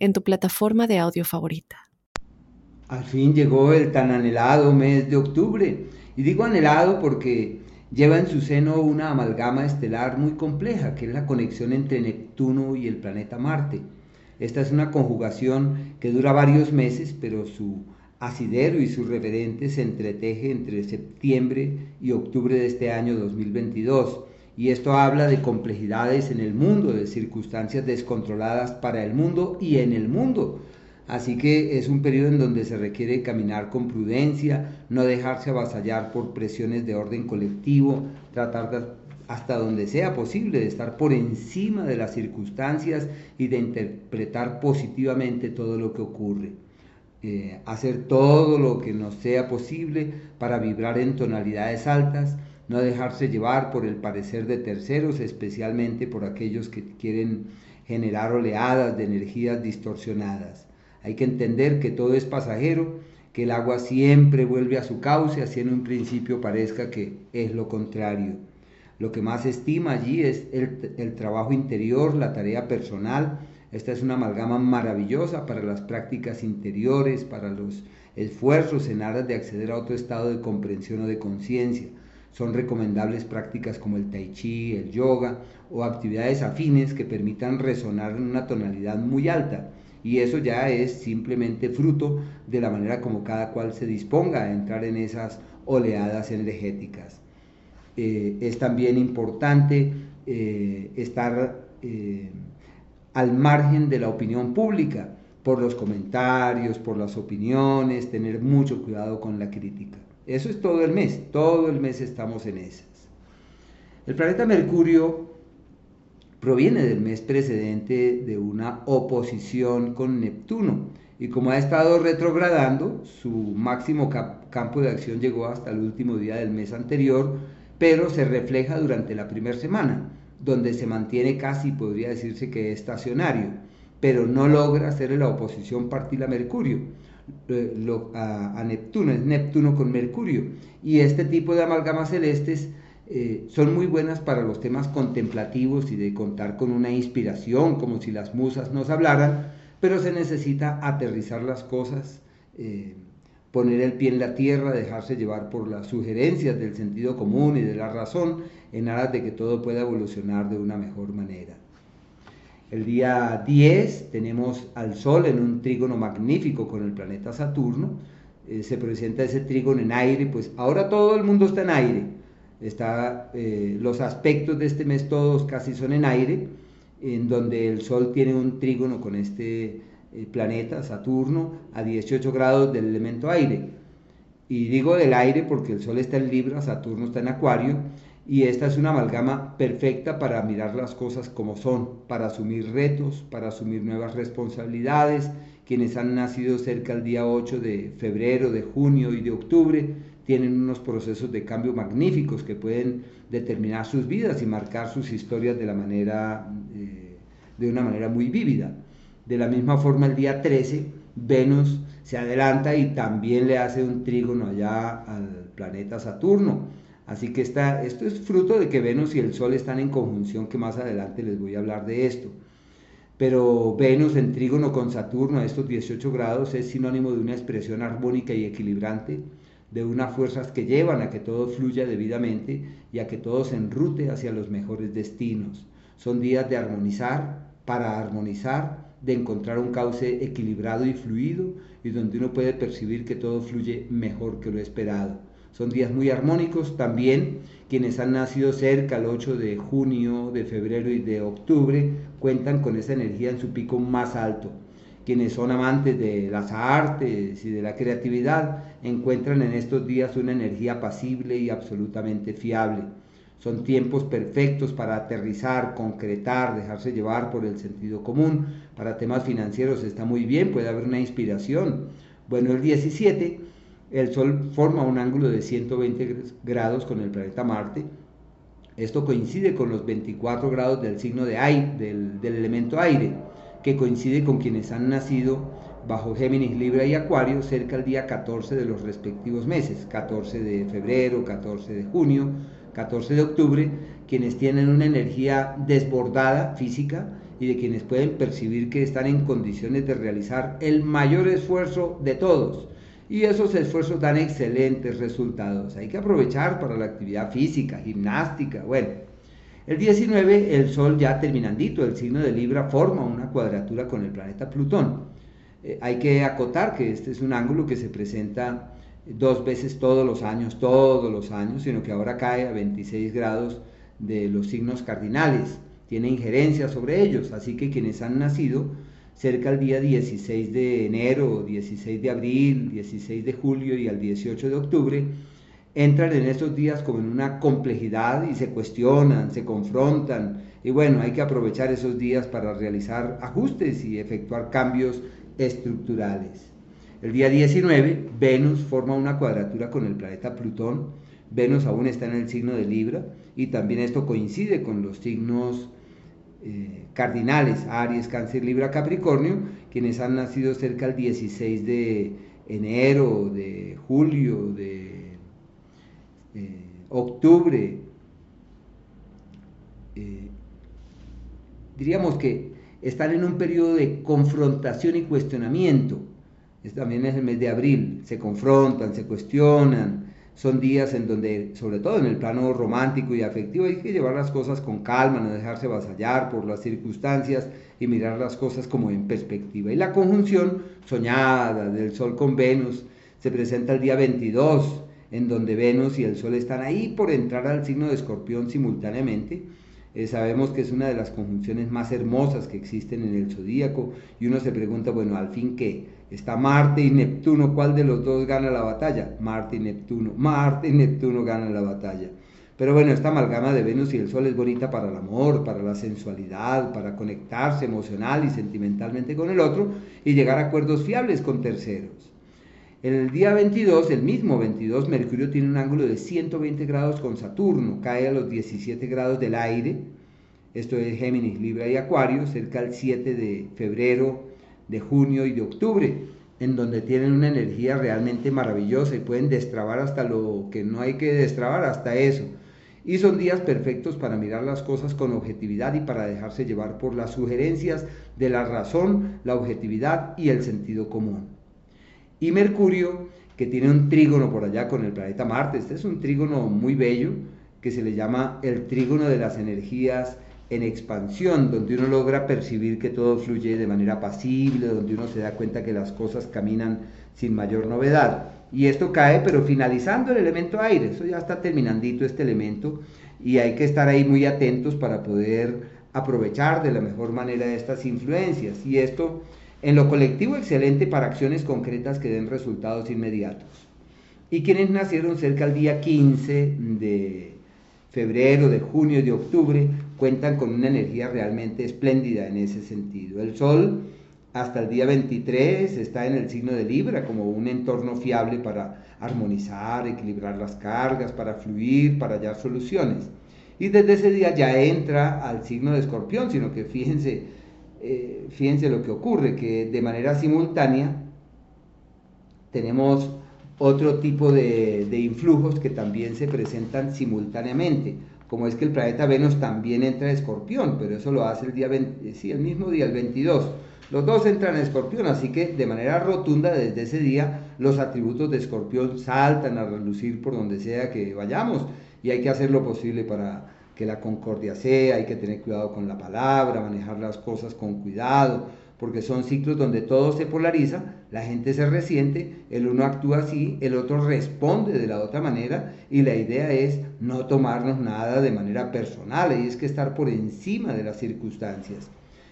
en tu plataforma de audio favorita. Al fin llegó el tan anhelado mes de octubre. Y digo anhelado porque lleva en su seno una amalgama estelar muy compleja, que es la conexión entre Neptuno y el planeta Marte. Esta es una conjugación que dura varios meses, pero su asidero y su referente se entreteje entre septiembre y octubre de este año 2022 y esto habla de complejidades en el mundo, de circunstancias descontroladas para el mundo y en el mundo. Así que es un periodo en donde se requiere caminar con prudencia, no dejarse avasallar por presiones de orden colectivo, tratar hasta donde sea posible de estar por encima de las circunstancias y de interpretar positivamente todo lo que ocurre. Eh, hacer todo lo que nos sea posible para vibrar en tonalidades altas, no dejarse llevar por el parecer de terceros, especialmente por aquellos que quieren generar oleadas de energías distorsionadas. Hay que entender que todo es pasajero, que el agua siempre vuelve a su cauce, así en un principio parezca que es lo contrario. Lo que más estima allí es el, el trabajo interior, la tarea personal. Esta es una amalgama maravillosa para las prácticas interiores, para los esfuerzos en aras de acceder a otro estado de comprensión o de conciencia. Son recomendables prácticas como el tai chi, el yoga o actividades afines que permitan resonar en una tonalidad muy alta. Y eso ya es simplemente fruto de la manera como cada cual se disponga a entrar en esas oleadas energéticas. Eh, es también importante eh, estar eh, al margen de la opinión pública por los comentarios, por las opiniones, tener mucho cuidado con la crítica. Eso es todo el mes, todo el mes estamos en esas. El planeta Mercurio proviene del mes precedente de una oposición con Neptuno y como ha estado retrogradando, su máximo campo de acción llegó hasta el último día del mes anterior, pero se refleja durante la primera semana, donde se mantiene casi, podría decirse que estacionario, pero no logra hacer la oposición partir a Mercurio a, Neptuno, es Neptuno con Mercurio. Y este tipo de amalgamas celestes eh, son muy buenas para los temas contemplativos y de contar con una inspiración, como si las musas nos hablaran, pero se necesita aterrizar las cosas, eh, poner el pie en la tierra, dejarse llevar por las sugerencias del sentido común y de la razón, en aras de que todo pueda evolucionar de una mejor manera. El día 10 tenemos al Sol en un trígono magnífico con el planeta Saturno. Eh, se presenta ese trígono en aire, pues ahora todo el mundo está en aire. Está, eh, los aspectos de este mes todos casi son en aire, en donde el Sol tiene un trígono con este eh, planeta Saturno a 18 grados del elemento aire. Y digo del aire porque el Sol está en Libra, Saturno está en Acuario, y esta es una amalgama perfecta para mirar las cosas como son, para asumir retos, para asumir nuevas responsabilidades. Quienes han nacido cerca del día 8 de febrero, de junio y de octubre tienen unos procesos de cambio magníficos que pueden determinar sus vidas y marcar sus historias de, la manera, eh, de una manera muy vívida. De la misma forma, el día 13, Venus se adelanta y también le hace un trígono allá al planeta Saturno Así que esto es fruto de que Venus y el Sol están en conjunción, que más adelante les voy a hablar de esto. Pero Venus en trígono con Saturno a estos 18 grados es sinónimo de una expresión armónica y equilibrante, de unas fuerzas que llevan a que todo fluya debidamente y a que todo se enrute hacia los mejores destinos. Son días de armonizar, para armonizar, de encontrar un cauce equilibrado y fluido y donde uno puede percibir que todo fluye mejor que lo esperado. Son días muy armónicos. También quienes han nacido cerca el 8 de junio, de febrero y de octubre cuentan con esa energía en su pico más alto. Quienes son amantes de las artes y de la creatividad encuentran en estos días una energía pasible y absolutamente fiable. Son tiempos perfectos para aterrizar, concretar, dejarse llevar por el sentido común. Para temas financieros está muy bien, puede haber una inspiración. Bueno, el 17, el Sol forma un ángulo de 120 grados con el planeta Marte. Esto coincide con los 24 grados del signo de aire, del, del elemento aire, que coincide con quienes han nacido bajo Géminis, Libra y Acuario cerca del día 14 de los respectivos meses, 14 de febrero, 14 de junio, 14 de octubre, quienes tienen una energía desbordada física y de quienes pueden percibir que están en condiciones de realizar el mayor esfuerzo de todos. Y esos esfuerzos dan excelentes resultados. Hay que aprovechar para la actividad física, gimnástica, bueno. El 19, el Sol ya terminandito, el signo de Libra forma una cuadratura con el planeta Plutón. Eh, hay que acotar que este es un ángulo que se presenta dos veces todos los años, todos los años, sino que ahora cae a 26 grados de los signos cardinales, tiene injerencia sobre ellos, así que quienes han nacido cerca al día 16 de enero, 16 de abril, 16 de julio y al 18 de octubre, entran en estos días como en una complejidad y se cuestionan, se confrontan, y bueno, hay que aprovechar esos días para realizar ajustes y efectuar cambios estructurales. El día 19, Venus forma una cuadratura con el planeta Plutón. Venus aún está en el signo de Libra y también esto coincide con los signos eh, cardinales, Aries, Cáncer, Libra, Capricornio, quienes han nacido cerca del 16 de enero, de julio, de octubre. Eh, diríamos que están en un periodo de confrontación y cuestionamiento también es el mes de abril, se confrontan, se cuestionan, son días en donde, sobre todo en el plano romántico y afectivo, hay que llevar las cosas con calma, no dejarse vasallar por las circunstancias y mirar las cosas como en perspectiva. Y la conjunción soñada del Sol con Venus se presenta el día 22, en donde Venus y el Sol están ahí por entrar al signo de Escorpión simultáneamente eh, sabemos que es una de las conjunciones más hermosas que existen en el zodíaco y uno se pregunta, bueno, al fin qué, está Marte y Neptuno, ¿cuál de los dos gana la batalla? Marte y Neptuno, Marte y Neptuno ganan la batalla. Pero bueno, esta amalgama de Venus y el Sol es bonita para el amor, para la sensualidad, para conectarse emocional y sentimentalmente con el otro y llegar a acuerdos fiables con terceros. El día 22, el mismo 22, Mercurio tiene un ángulo de 120 grados con Saturno, cae a los 17 grados del aire, esto es Géminis, Libra y Acuario, cerca del 7 de febrero, de junio y de octubre, en donde tienen una energía realmente maravillosa y pueden destrabar hasta lo que no hay que destrabar, hasta eso. Y son días perfectos para mirar las cosas con objetividad y para dejarse llevar por las sugerencias de la razón, la objetividad y el sentido común y Mercurio, que tiene un trígono por allá con el planeta Marte. Este es un trígono muy bello que se le llama el trígono de las energías en expansión, donde uno logra percibir que todo fluye de manera pasible, donde uno se da cuenta que las cosas caminan sin mayor novedad. Y esto cae, pero finalizando el elemento aire, eso ya está terminandito este elemento, y hay que estar ahí muy atentos para poder aprovechar de la mejor manera estas influencias. Y esto en lo colectivo, excelente para acciones concretas que den resultados inmediatos. Y quienes nacieron cerca del día 15 de febrero, de junio, de octubre, cuentan con una energía realmente espléndida en ese sentido. El Sol hasta el día 23 está en el signo de Libra como un entorno fiable para armonizar, equilibrar las cargas, para fluir, para hallar soluciones. Y desde ese día ya entra al signo de Escorpión, sino que fíjense, eh, fíjense lo que ocurre, que de manera simultánea tenemos otro tipo de, influjos que también se presentan simultáneamente, como es que el planeta Venus también entra en escorpión, pero eso lo hace el día sí, el mismo día, el 22. Los dos entran en escorpión, así que de manera rotunda desde ese día los atributos de escorpión saltan a relucir por donde sea que vayamos y hay que hacer lo posible para que la concordia sea, hay que tener cuidado con la palabra, manejar las cosas con cuidado, porque son ciclos donde todo se polariza, la gente se resiente, el uno actúa así, el otro responde de la otra manera y la idea es no tomarnos nada de manera personal, y es que estar por encima de las circunstancias.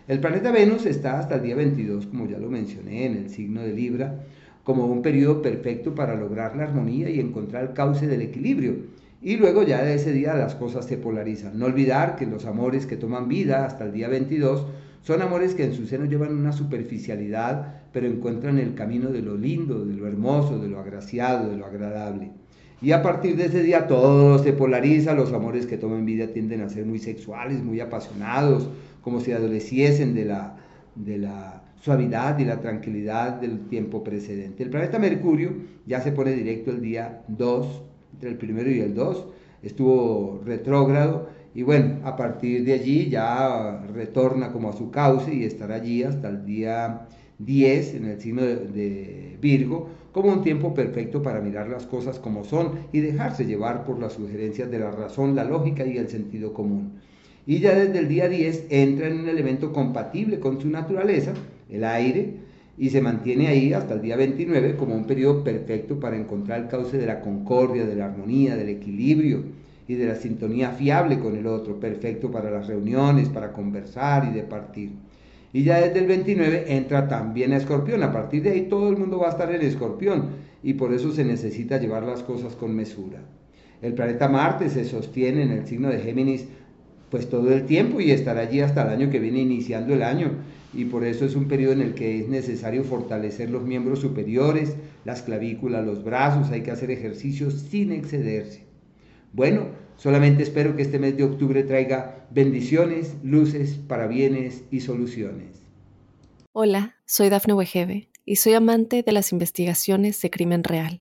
El planeta Venus está hasta el día 22, como ya lo mencioné, en el signo de Libra, como un periodo perfecto para lograr la armonía y encontrar el cauce del equilibrio Y luego ya de ese día las cosas se polarizan. No olvidar que los amores que toman vida hasta el día 22 son amores que en su seno llevan una superficialidad, pero encuentran el camino de lo lindo, de lo hermoso, de lo agraciado, de lo agradable. Y a partir de ese día todo se polariza, los amores que toman vida tienden a ser muy sexuales, muy apasionados, como si adoleciesen de la, de la suavidad y la tranquilidad del tiempo precedente. El planeta Mercurio ya se pone directo el día 2, entre el primero y el 2, estuvo retrógrado y bueno, a partir de allí ya retorna como a su cauce y estará allí hasta el día 10 en el signo de, Virgo como un tiempo perfecto para mirar las cosas como son y dejarse llevar por las sugerencias de la razón, la lógica y el sentido común. Y ya desde el día 10 entra en un elemento compatible con su naturaleza, el aire, y se mantiene ahí hasta el día 29 como un periodo perfecto para encontrar el cauce de la concordia, de la armonía, del equilibrio y de la sintonía fiable con el otro, perfecto para las reuniones, para conversar y de partir. Y ya desde el 29 entra también a Escorpión. A partir de ahí todo el mundo va a estar en Escorpión y por eso se necesita llevar las cosas con mesura. El planeta Marte se sostiene en el signo de Géminis pues todo el tiempo y estará allí hasta el año que viene iniciando el año y por eso es un periodo en el que es necesario fortalecer los miembros superiores, las clavículas, los brazos, hay que hacer ejercicios sin excederse. Bueno, solamente espero que este mes de octubre traiga bendiciones, luces, parabienes y soluciones. Hola, soy Dafne Wegebe y soy amante de las investigaciones de crimen real.